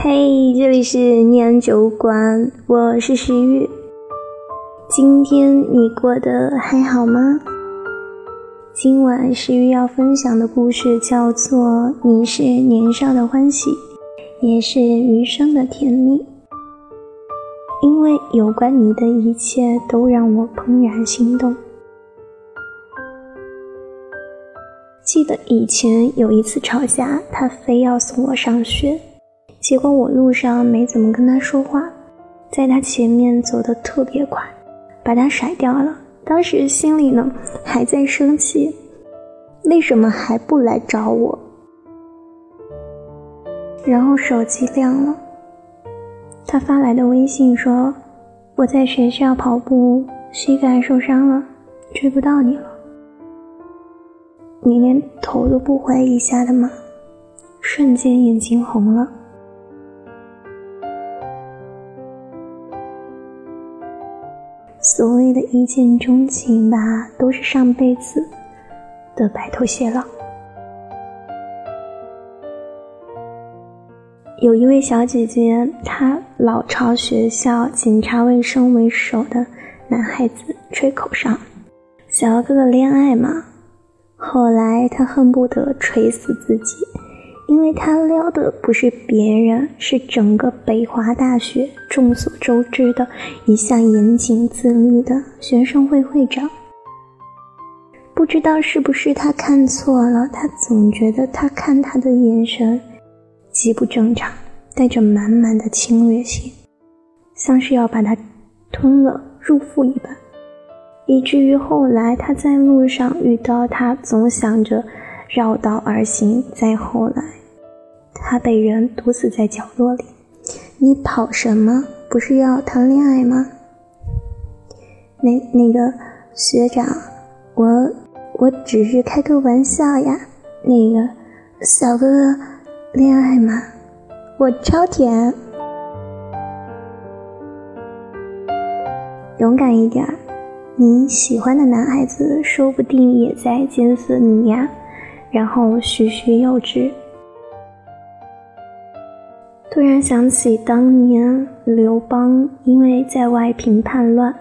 嘿，这里是念酒馆，我是石玉。今天你过得还好吗？今晚石玉要分享的故事叫做《你是年少的欢喜，也是余生的甜蜜》。因为有关你的一切都让我怦然心动。记得以前有一次吵架，他非要送我上学，结果我路上没怎么跟他说话，在他前面走得特别快，把他甩掉了。当时心里呢还在生气，为什么还不来找我？然后手机亮了，他发来的微信说：“我在学校跑步，膝盖受伤了，追不到你了。”你连头都不回一下的吗？瞬间眼睛红了。所谓的一见钟情吧，都是上辈子的白头偕老。有一位小姐姐，她老朝学校警察卫生为首的男孩子吹口哨，想要跟个恋爱嘛。后来她恨不得锤死自己，因为他撩的不是别人，是整个北华大学众所周知的一向严谨自律的学生会会长。不知道是不是他看错了，他总觉得他看他的眼神极不正常，带着满满的侵略性，像是要把他吞了入腹一般。以至于后来他在路上遇到他，总想着绕道而行。再后来，他被人毒死在角落里。你跑什么？不是要谈恋爱吗？那那个学长，我我只是开个玩笑呀。那个小哥哥，恋爱吗？我超甜，勇敢一点。你喜欢的男孩子说不定也在监视你呀，然后徐徐幼稚。突然想起当年刘邦因为在外平叛乱，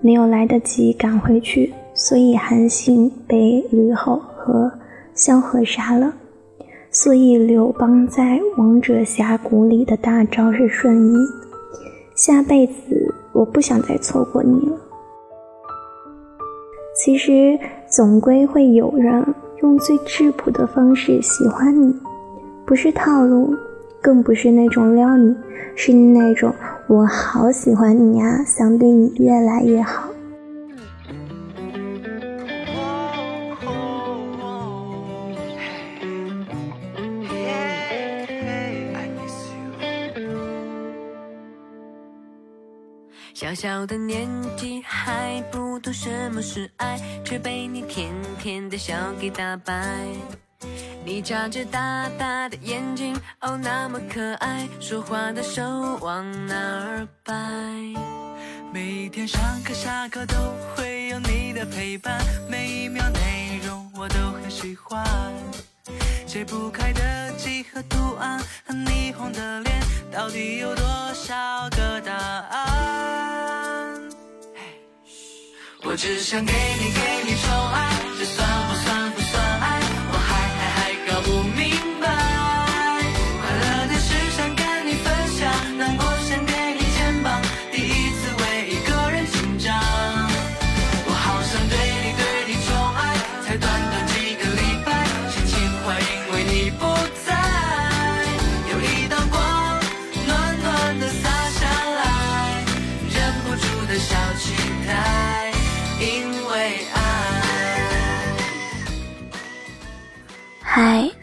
没有来得及赶回去，所以韩信被吕后和萧何杀了。所以刘邦在王者峡谷里的大招是瞬移。下辈子我不想再错过你了。其实，总归会有人用最质朴的方式喜欢你，不是套路，更不是那种撩你，是那种我好喜欢你呀，想对你越来越好。小小的年纪还不懂什么是爱，却被你甜甜的笑给打败。你眨着大大的眼睛，哦，那么可爱，说话的手往哪儿摆？每天上课下课都会有你的陪伴，每一秒内容我都很喜欢。解不开的几何图案和霓虹的脸，到底有多少个答案？我只想给你给你宠爱，这算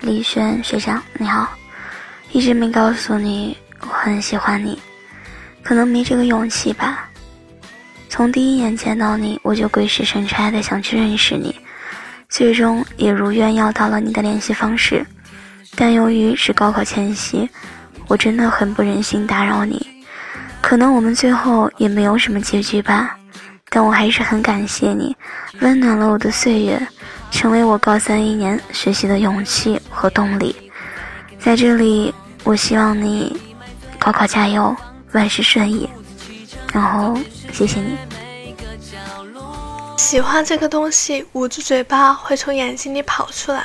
李轩学长，你好。一直没告诉你我很喜欢你，可能没这个勇气吧。从第一眼见到你，我就鬼使神差的想去认识你，最终也如愿要到了你的联系方式。但由于是高考前夕，我真的很不忍心打扰你。可能我们最后也没有什么结局吧。但我还是很感谢你，温暖了我的岁月，成为我高三一年学习的勇气和动力。在这里，我希望你高考加油，万事顺意。然后谢谢你。喜欢这个东西，捂住嘴巴会从眼睛里跑出来。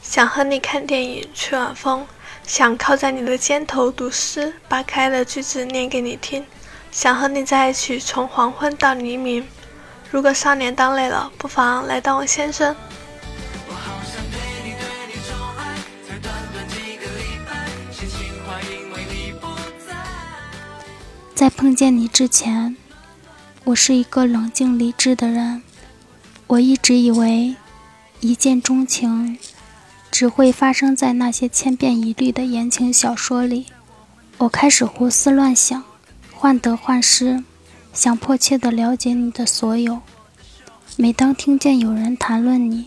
想和你看电影，吹晚风。想靠在你的肩头读诗，把可爱的句子念给你听。想和你在一起，从黄昏到黎明。如果少年当累了，不妨来当我先生。在碰见你之前，我是一个冷静理智的人。我一直以为，一见钟情。只会发生在那些千篇一律的言情小说里。我开始胡思乱想，患得患失，想迫切地了解你的所有。每当听见有人谈论你，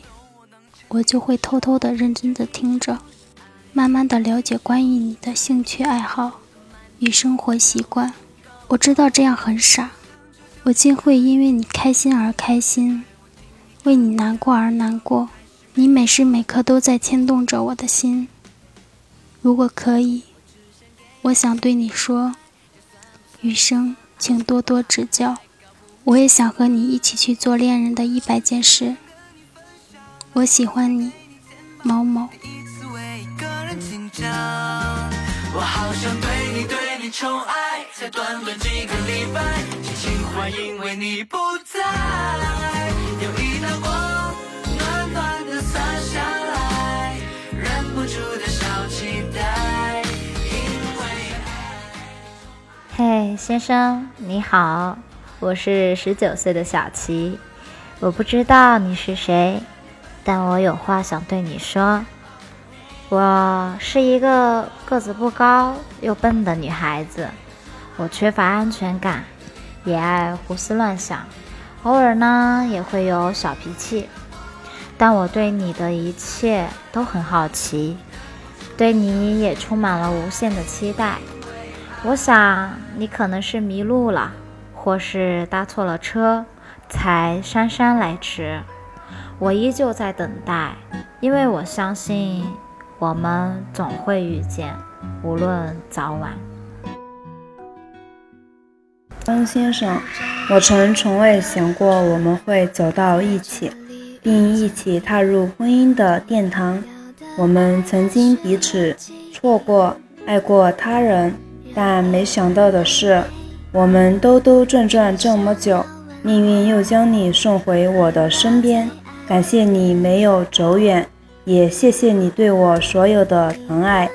我就会偷偷地认真地听着，慢慢地了解关于你的兴趣爱好与生活习惯。我知道这样很傻，我竟会因为你开心而开心，为你难过而难过。你每时每刻都在牵动着我的心。如果可以，我想对你说：余生，请多多指教。我也想和你一起去做恋人的一百件事。我喜欢你，某某。我好想对你对你宠爱，才短短几个礼拜，心情坏，因为你不在。有一道光。嘿，先生，你好，我是十九岁的小琪。我不知道你是谁，但我有话想对你说。我是一个个子不高又笨的女孩子，我缺乏安全感，也爱胡思乱想，偶尔呢也会有小脾气。但我对你的一切都很好奇，对你也充满了无限的期待。我想你可能是迷路了，或是搭错了车，才姗姗来迟。我依旧在等待，因为我相信我们总会遇见，无论早晚。张先生，我曾从未想过我们会走到一起，并一起踏入婚姻的殿堂。我们曾经彼此错过，爱过他人。但没想到的是，我们兜兜转转这么久，命运又将你送回我的身边。感谢你没有走远，也谢谢你对我所有的疼爱。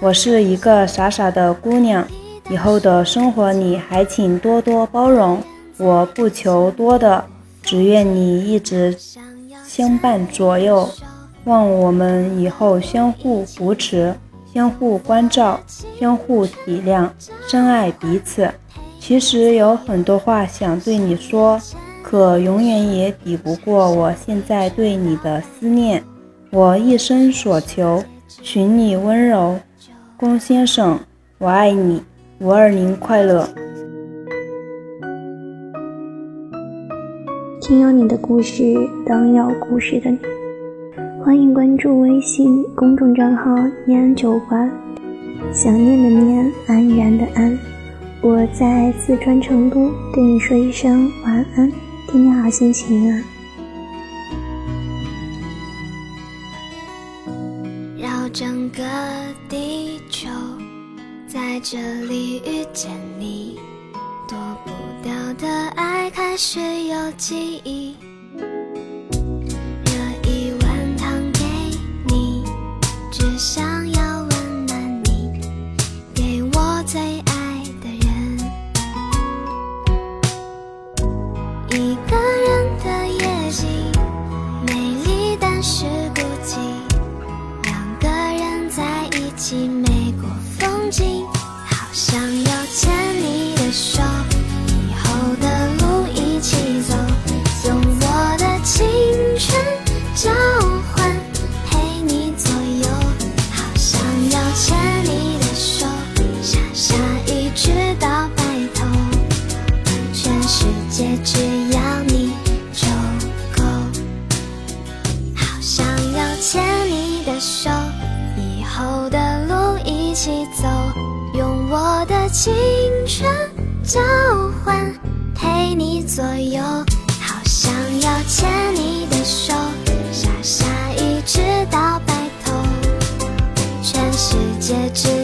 我是一个傻傻的姑娘，以后的生活你还请多多包容。我不求多的，只愿你一直相伴左右，望我们以后相互扶持。相互关照，相互体谅，深爱彼此。其实有很多话想对你说，可永远也抵不过我现在对你的思念。我一生所求，寻你温柔。龚先生，我爱你。五二零快乐。听有你的故事，等有故事的你。欢迎关注微信公众账号“念安酒馆”，想念的念，安然的安。我在四川成都对你说一声晚安，天天好心情啊！绕整个地球，在这里遇见你，躲不掉的爱开始有记忆。后的路一起走用我的青春交换陪你左右好想要牵你的手傻傻一直到白头。全世界只